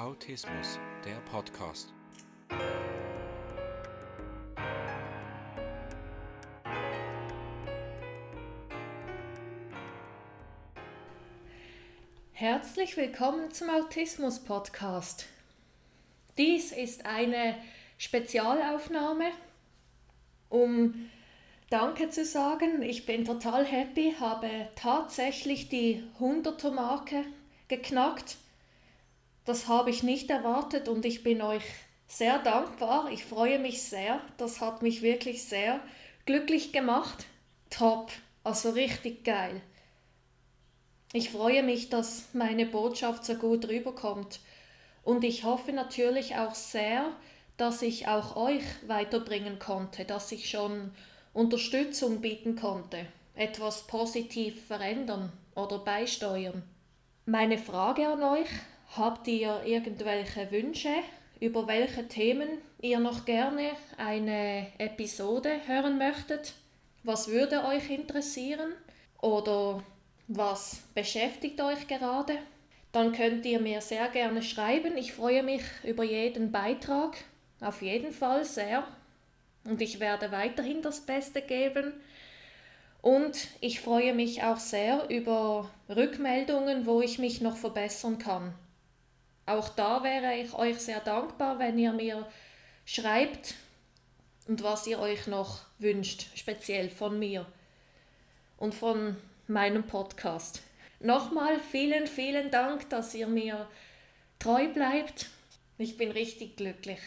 Autismus, der Podcast. Herzlich willkommen zum Autismus Podcast. Dies ist eine Spezialaufnahme, um Danke zu sagen. Ich bin total happy, habe tatsächlich die 100er Marke geknackt. Das habe ich nicht erwartet und ich bin euch sehr dankbar. Ich freue mich sehr. Das hat mich wirklich sehr glücklich gemacht. Top, also richtig geil. Ich freue mich, dass meine Botschaft so gut rüberkommt und ich hoffe natürlich auch sehr, dass ich auch euch weiterbringen konnte, dass ich schon Unterstützung bieten konnte, etwas positiv verändern oder beisteuern. Meine Frage an euch, habt ihr irgendwelche Wünsche, über welche Themen ihr noch gerne eine Episode hören möchtet? Was würde euch interessieren? Oder was beschäftigt euch gerade? Dann könnt ihr mir sehr gerne schreiben. Ich freue mich über jeden Beitrag. Auf jeden Fall sehr. Und ich werde weiterhin das Beste geben. Und ich freue mich auch sehr über Rückmeldungen, wo ich mich noch verbessern kann. Auch da wäre ich euch sehr dankbar, wenn ihr mir schreibt und was ihr euch noch wünscht, speziell von mir und von meinem Podcast. Nochmal vielen, vielen Dank, dass ihr mir treu bleibt. Ich bin richtig glücklich.